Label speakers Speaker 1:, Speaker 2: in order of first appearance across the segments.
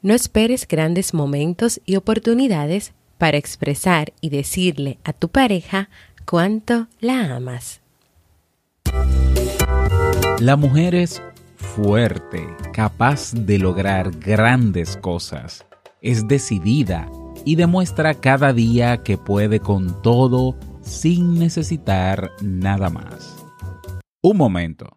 Speaker 1: No esperes grandes momentos y oportunidades para expresar y decirle a tu pareja cuánto la amas.
Speaker 2: La mujer es fuerte, capaz de lograr grandes cosas. Es decidida y demuestra cada día que puede con todo sin necesitar nada más. Un momento.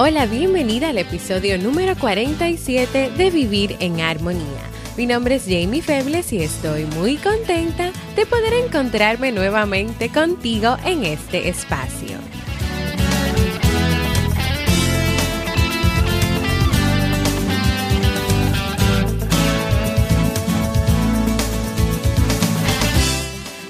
Speaker 1: Hola, bienvenida al episodio número 47 de Vivir en Armonía. Mi nombre es Jamie Febles y estoy muy contenta de poder encontrarme nuevamente contigo en este espacio.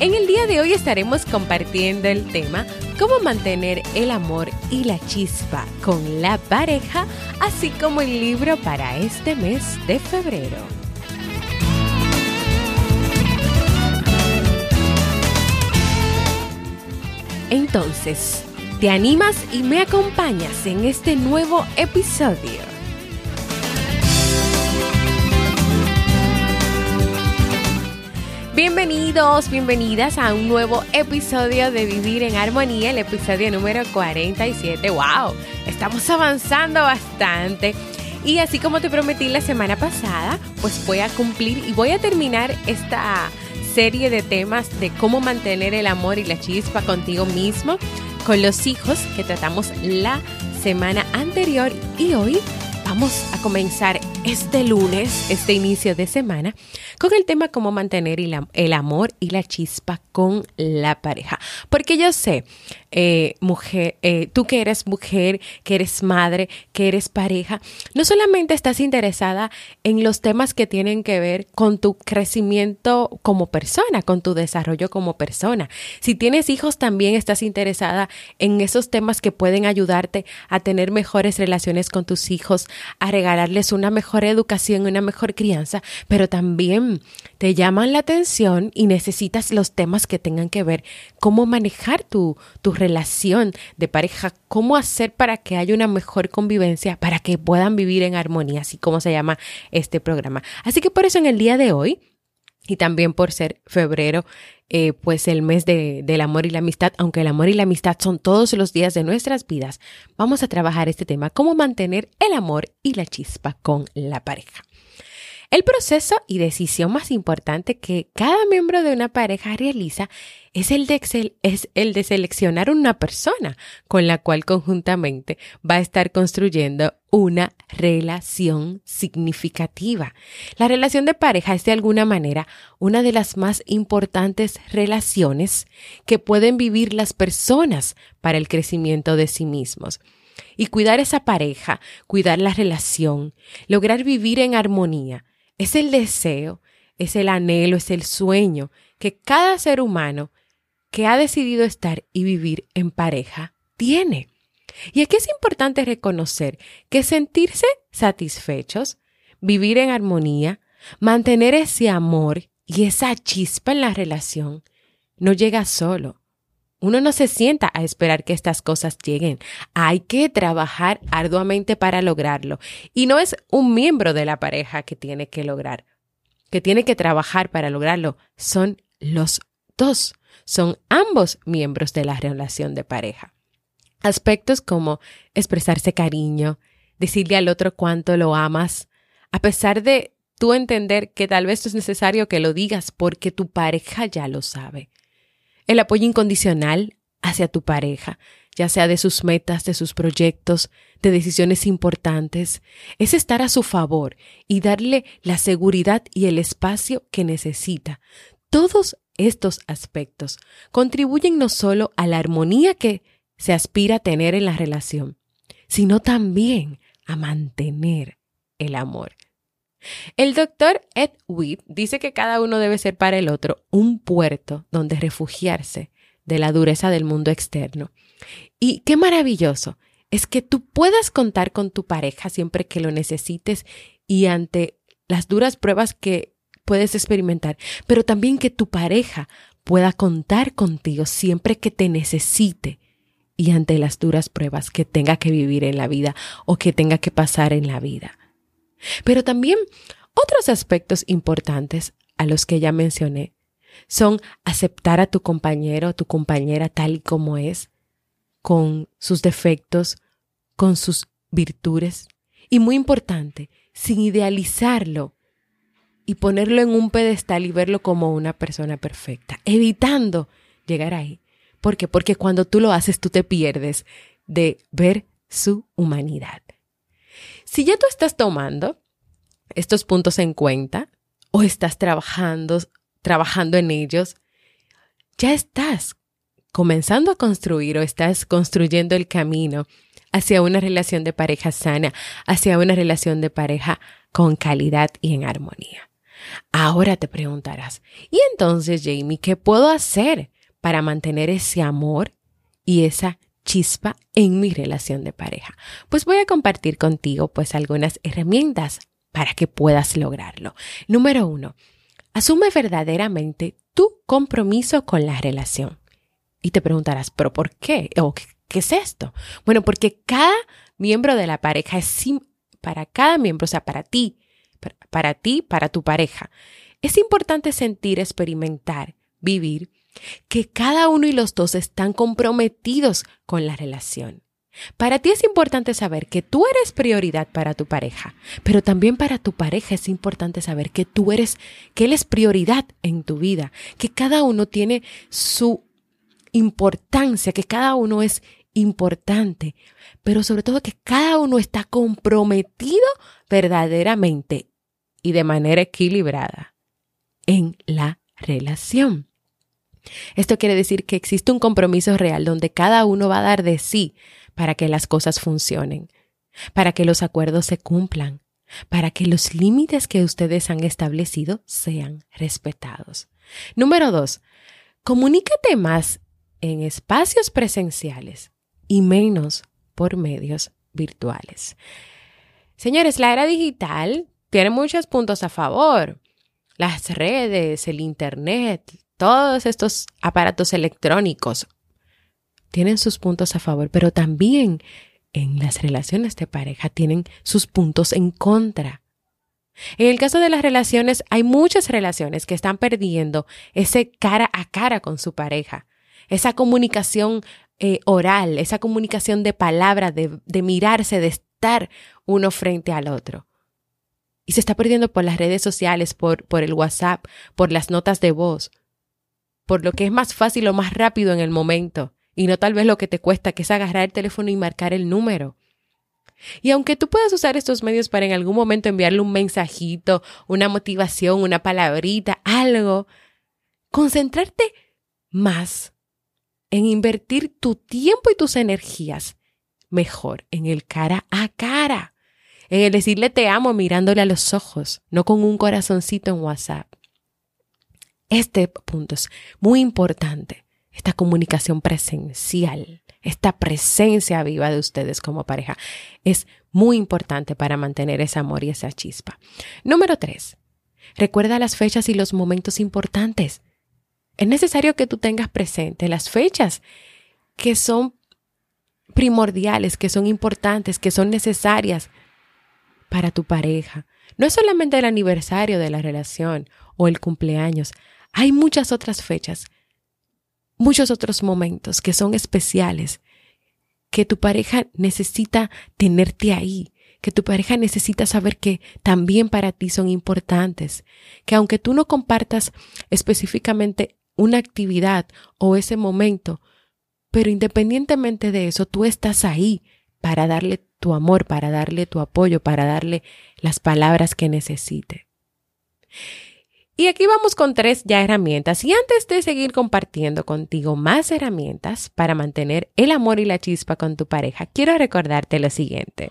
Speaker 1: En el día de hoy estaremos compartiendo el tema cómo mantener el amor y la chispa con la pareja, así como el libro para este mes de febrero. Entonces, ¿te animas y me acompañas en este nuevo episodio? Bienvenidos, bienvenidas a un nuevo episodio de Vivir en Armonía, el episodio número 47. ¡Wow! Estamos avanzando bastante. Y así como te prometí la semana pasada, pues voy a cumplir y voy a terminar esta serie de temas de cómo mantener el amor y la chispa contigo mismo, con los hijos que tratamos la semana anterior y hoy vamos a comenzar este lunes, este inicio de semana, con el tema cómo mantener el, amor y la chispa con la pareja. Porque yo sé, eh, mujer, eh, tú que eres mujer, que eres madre, que eres pareja, no solamente estás interesada en los temas que tienen que ver con tu crecimiento como persona, con tu desarrollo como persona. Si tienes hijos, también estás interesada en esos temas que pueden ayudarte a tener mejores relaciones con tus hijos, a regalarles una mejor mejor educación, una mejor crianza, pero también te llaman la atención y necesitas los temas que tengan que ver cómo manejar tu, tu relación de pareja, cómo hacer para que haya una mejor convivencia, para que puedan vivir en armonía, así como se llama este programa. Así que por eso en el día de hoy y también por ser febrero, eh, pues el mes de, del amor y la amistad, aunque el amor y la amistad son todos los días de nuestras vidas, vamos a trabajar este tema, cómo mantener el amor y la chispa con la pareja. El proceso y decisión más importante que cada miembro de una pareja realiza es el, de es el de seleccionar una persona con la cual conjuntamente va a estar construyendo una relación significativa. La relación de pareja es de alguna manera una de las más importantes relaciones que pueden vivir las personas para el crecimiento de sí mismos. Y cuidar esa pareja, cuidar la relación, lograr vivir en armonía, es el deseo, es el anhelo, es el sueño que cada ser humano que ha decidido estar y vivir en pareja tiene. Y aquí es importante reconocer que sentirse satisfechos, vivir en armonía, mantener ese amor y esa chispa en la relación, no llega solo, uno no se sienta a esperar que estas cosas lleguen. Hay que trabajar arduamente para lograrlo. Y no es un miembro de la pareja que tiene que lograr, que tiene que trabajar para lograrlo. Son los dos. Son ambos miembros de la relación de pareja. Aspectos como expresarse cariño, decirle al otro cuánto lo amas, a pesar de tú entender que tal vez es necesario que lo digas porque tu pareja ya lo sabe. El apoyo incondicional hacia tu pareja, ya sea de sus metas, de sus proyectos, de decisiones importantes, es estar a su favor y darle la seguridad y el espacio que necesita. Todos estos aspectos contribuyen no solo a la armonía que se aspira a tener en la relación, sino también a mantener el amor. El doctor Ed Witt dice que cada uno debe ser para el otro un puerto donde refugiarse de la dureza del mundo externo. Y qué maravilloso es que tú puedas contar con tu pareja siempre que lo necesites y ante las duras pruebas que puedes experimentar, pero también que tu pareja pueda contar contigo siempre que te necesite y ante las duras pruebas que tenga que vivir en la vida o que tenga que pasar en la vida. Pero también otros aspectos importantes a los que ya mencioné son aceptar a tu compañero o tu compañera tal y como es, con sus defectos, con sus virtudes y muy importante, sin idealizarlo y ponerlo en un pedestal y verlo como una persona perfecta, evitando llegar ahí. ¿Por qué? Porque cuando tú lo haces, tú te pierdes de ver su humanidad. Si ya tú estás tomando estos puntos en cuenta o estás trabajando, trabajando en ellos, ya estás comenzando a construir o estás construyendo el camino hacia una relación de pareja sana, hacia una relación de pareja con calidad y en armonía. Ahora te preguntarás, ¿y entonces, Jamie, qué puedo hacer para mantener ese amor y esa chispa en mi relación de pareja? Pues voy a compartir contigo pues algunas herramientas para que puedas lograrlo. Número uno, asume verdaderamente tu compromiso con la relación. Y te preguntarás, ¿pero por qué? ¿O qué, es esto? Bueno, porque cada miembro de la pareja es para cada miembro, o sea, para ti, para ti, para tu pareja. Es importante sentir, experimentar, vivir que cada uno y los dos están comprometidos con la relación. Para ti es importante saber que tú eres prioridad para tu pareja, pero también para tu pareja es importante saber que tú eres, que él es prioridad en tu vida, que cada uno tiene su importancia, que cada uno es importante, pero sobre todo que cada uno está comprometido verdaderamente y de manera equilibrada en la relación. Esto quiere decir que existe un compromiso real donde cada uno va a dar de sí para que las cosas funcionen, para que los acuerdos se cumplan, para que los límites que ustedes han establecido sean respetados. Número dos, comunícate más en espacios presenciales y menos por medios virtuales. Señores, la era digital tiene muchos puntos a favor. Las redes, el Internet, todos estos aparatos electrónicos tienen sus puntos a favor, pero también en las relaciones de pareja tienen sus puntos en contra. En el caso de las relaciones, hay muchas relaciones que están perdiendo ese cara a cara con su pareja, esa comunicación eh, oral, esa comunicación de palabra, de, mirarse, de estar uno frente al otro. Y se está perdiendo por las redes sociales, por el WhatsApp, por las notas de voz, por lo que es más fácil o más rápido en el momento y no tal vez lo que te cuesta, que es agarrar el teléfono y marcar el número. Y aunque tú puedas usar estos medios para en algún momento enviarle un mensajito, una motivación, una palabrita, algo, concentrarte más en invertir tu tiempo y tus energías mejor en el cara a cara, en el decirle te amo mirándole a los ojos, no con un corazoncito en WhatsApp. Este punto es muy importante esta comunicación presencial, esta presencia viva de ustedes como pareja es muy importante para mantener ese amor y esa chispa. Número tres, recuerda las fechas y los momentos importantes. Es necesario que tú tengas presente las fechas que son primordiales, que son importantes, que son necesarias para tu pareja. No es solamente el aniversario de la relación o el cumpleaños. Hay muchas otras fechas, muchos otros momentos que son especiales, que tu pareja necesita tenerte ahí, que tu pareja necesita saber que también para ti son importantes, que aunque tú no compartas específicamente una actividad o ese momento, pero independientemente de eso, tú estás ahí para darle tu amor, para darle tu apoyo, para darle las palabras que necesite. Y aquí vamos con tres ya herramientas. Y antes de seguir compartiendo contigo más herramientas para mantener el amor y la chispa con tu pareja, quiero recordarte lo siguiente.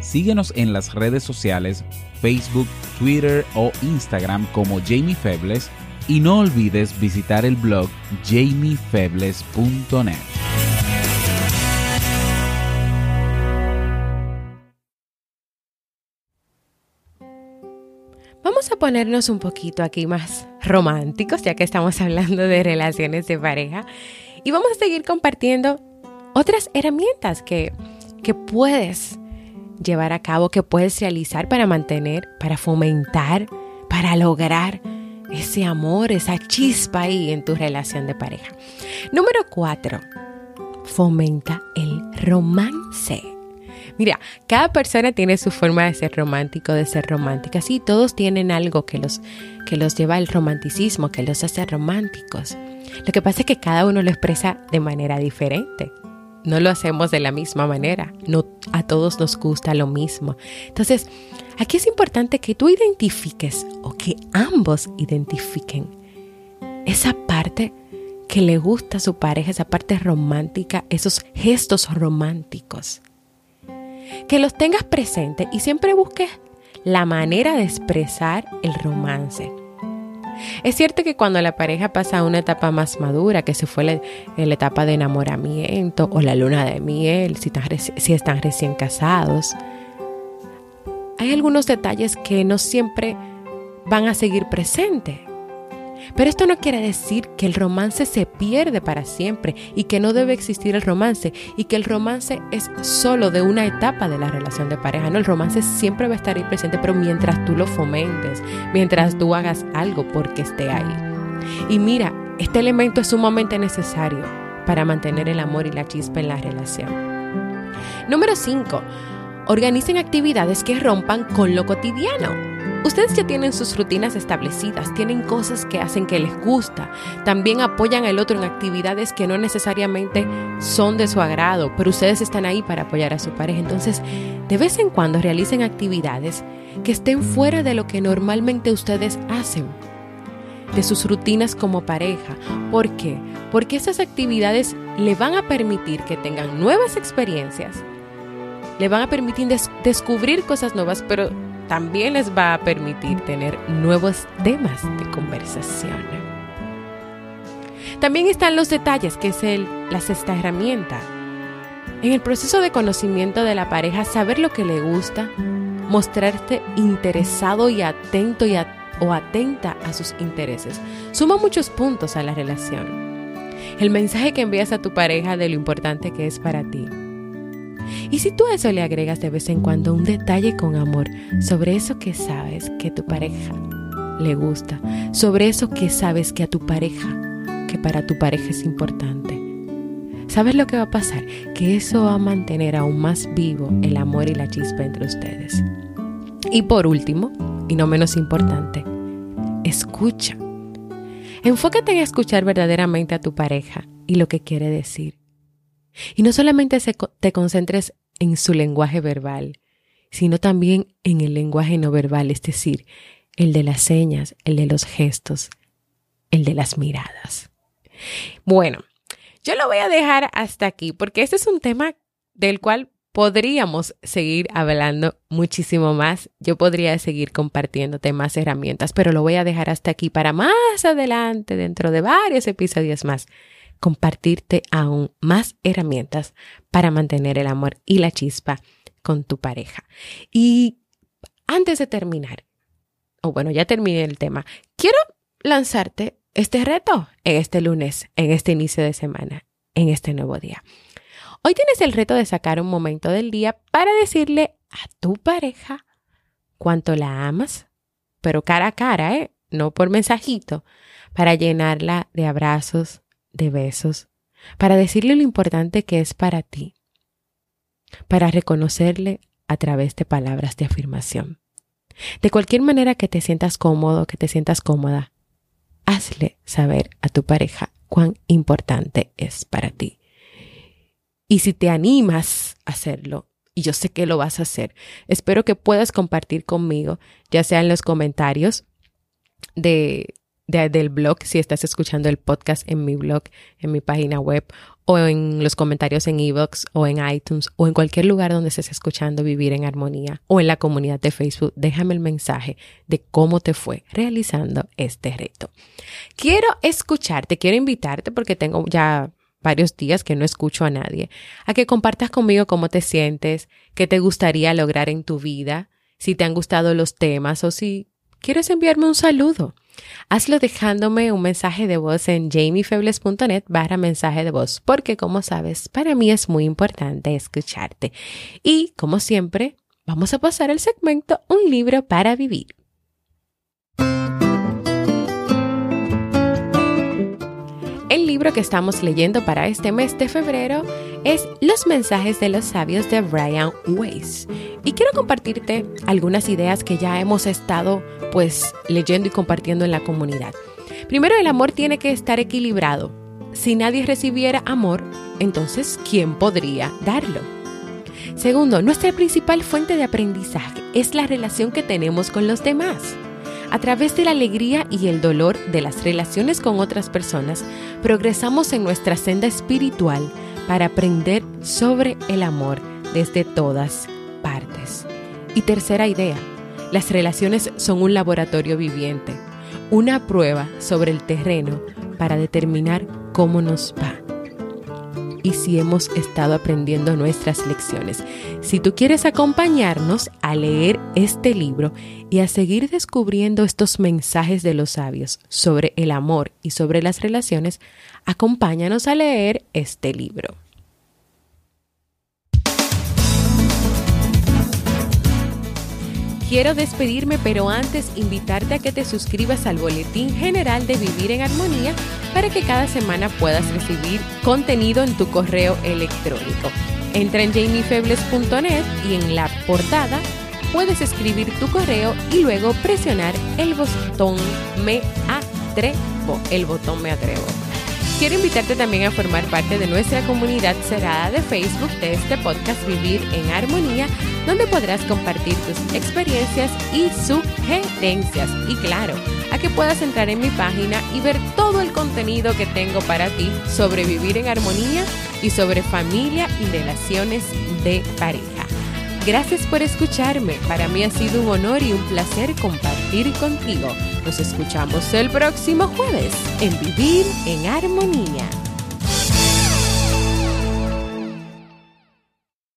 Speaker 2: Síguenos en las redes sociales, Facebook, Twitter o Instagram como Jamie Febles y no olvides visitar el blog jamiefebles.net.
Speaker 1: ponernos un poquito aquí más románticos, ya que estamos hablando de relaciones de pareja, y vamos a seguir compartiendo otras herramientas que, que puedes llevar a cabo, que puedes realizar para mantener, para fomentar, para lograr ese amor, esa chispa ahí en tu relación de pareja. Número cuatro, fomenta el romance. Mira, cada persona tiene su forma de ser romántico, de ser romántica. Sí, todos tienen algo que los, que los lleva al romanticismo, que los hace románticos. Lo que pasa es que cada uno lo expresa de manera diferente. No lo hacemos de la misma manera. No a todos nos gusta lo mismo. Entonces, Aquí es importante que tú identifiques o que ambos identifiquen esa parte que le gusta a su pareja, esa parte romántica, esos gestos románticos. Que los tengas presentes y siempre busques la manera de expresar el romance. Es cierto que cuando la pareja pasa a una etapa más madura, que se fue la, etapa de enamoramiento o la luna de miel, si, si están recién casados, hay algunos detalles que no siempre van a seguir presentes. Pero esto no quiere decir que el romance se pierde para siempre y que no debe existir el romance y que el romance es solo de una etapa de la relación de pareja. No, el romance siempre va a estar ahí presente, pero mientras tú lo fomentes, mientras tú hagas algo porque esté ahí. Y mira, este elemento es sumamente necesario para mantener el amor y la chispa en la relación. Número 5 Organicen actividades que rompan con lo cotidiano. Ustedes ya tienen sus rutinas establecidas, tienen cosas que hacen que les gusta, también apoyan al otro en actividades que no necesariamente son de su agrado, pero ustedes están ahí para apoyar a su pareja. Entonces, de vez en cuando realicen actividades que estén fuera de lo que normalmente ustedes hacen, de sus rutinas como pareja. ¿Por qué? Porque esas actividades le van a permitir que tengan nuevas experiencias, le van a permitir descubrir cosas nuevas, pero también les va a permitir tener nuevos temas de conversación. También están los detalles, que es el, la sexta herramienta. En el proceso de conocimiento de la pareja, saber lo que le gusta, mostrarte interesado y atento y o atenta a sus intereses, suma muchos puntos a la relación. El mensaje que envías a tu pareja de lo importante que es para ti y si tú a eso le agregas de vez en cuando un detalle con amor sobre eso que sabes que tu pareja le gusta, sobre eso que sabes que a tu pareja, que para tu pareja es importante, ¿sabes lo que va a pasar? Que eso va a mantener aún más vivo el amor y la chispa entre ustedes. Y por último, y no menos importante, escucha. Enfócate en escuchar verdaderamente a tu pareja y lo que quiere decir. Y no solamente te concentres en su lenguaje verbal, sino también en el lenguaje no verbal, es decir, el de las señas, el de los gestos, el de las miradas. Bueno, yo lo voy a dejar hasta aquí porque este es un tema del cual podríamos seguir hablando muchísimo más. Yo podría seguir compartiéndote más herramientas, pero lo voy a dejar hasta aquí para más adelante, dentro de varios episodios más, compartirte aún más herramientas para mantener el amor y la chispa con tu pareja. Y antes de terminar, o bueno, ya terminé el tema, quiero lanzarte este reto en este lunes, en este inicio de semana, en este nuevo día. Hoy tienes el reto de sacar un momento del día para decirle a tu pareja cuánto la amas, pero cara a cara, ¿eh? No por mensajito, para llenarla de abrazos, de besos, para decirle lo importante que es para ti, para reconocerle a través de palabras de afirmación. De cualquier manera que te sientas cómodo, que te sientas cómoda, hazle saber a tu pareja cuán importante es para ti. Y si te animas a hacerlo, y yo sé que lo vas a hacer, espero que puedas compartir conmigo, ya sea en los comentarios de, del blog, si estás escuchando el podcast en mi blog, en mi página web, o en los comentarios en Evox o en iTunes o en cualquier lugar donde estés escuchando Vivir en Armonía o en la comunidad de Facebook, déjame el mensaje de cómo te fue realizando este reto. Quiero escucharte, quiero invitarte porque tengo ya varios días que no escucho a nadie, a que compartas conmigo cómo te sientes, qué te gustaría lograr en tu vida, si te han gustado los temas o si quieres enviarme un saludo. Hazlo dejándome un mensaje de voz en jamiefebles.net barra mensaje de voz, porque como sabes, para mí es muy importante escucharte. Y como siempre, vamos a pasar al segmento Un libro para vivir. Libro que estamos leyendo para este mes de febrero es Los mensajes de los sabios de Brian Weiss. Y quiero compartirte algunas ideas que ya hemos estado pues leyendo y compartiendo en la comunidad. Primero, el amor tiene que estar equilibrado. Si nadie recibiera amor, entonces ¿quién podría darlo? Segundo, nuestra principal fuente de aprendizaje es la relación que tenemos con los demás. A través de la alegría y el dolor de las relaciones con otras personas, progresamos en nuestra senda espiritual para aprender sobre el amor desde todas partes. Y tercera idea, las relaciones son un laboratorio viviente, una prueba sobre el terreno para determinar cómo nos va y si hemos estado aprendiendo nuestras lecciones. Si tú quieres acompañarnos a leer este libro y a seguir descubriendo estos mensajes de los sabios sobre el amor y sobre las relaciones, acompáñanos a leer este libro. Quiero despedirme, pero antes invitarte a que te suscribas al Boletín General de Vivir en Armonía para que cada semana puedas recibir contenido en tu correo electrónico. Entra en jamiefebles.net y en la portada puedes escribir tu correo y luego presionar el botón Me Atrevo. El botón Me Atrevo. Quiero invitarte también a formar parte de nuestra comunidad cerrada de Facebook de este podcast Vivir en Armonía, donde podrás compartir tus experiencias y sugerencias. Y claro, a que puedas entrar en mi página y ver todo el contenido que tengo para ti sobre vivir en armonía y sobre familia y relaciones de pareja. Gracias por escucharme. Para mí ha sido un honor y un placer compartir contigo. Nos escuchamos el próximo jueves en Vivir en Armonía.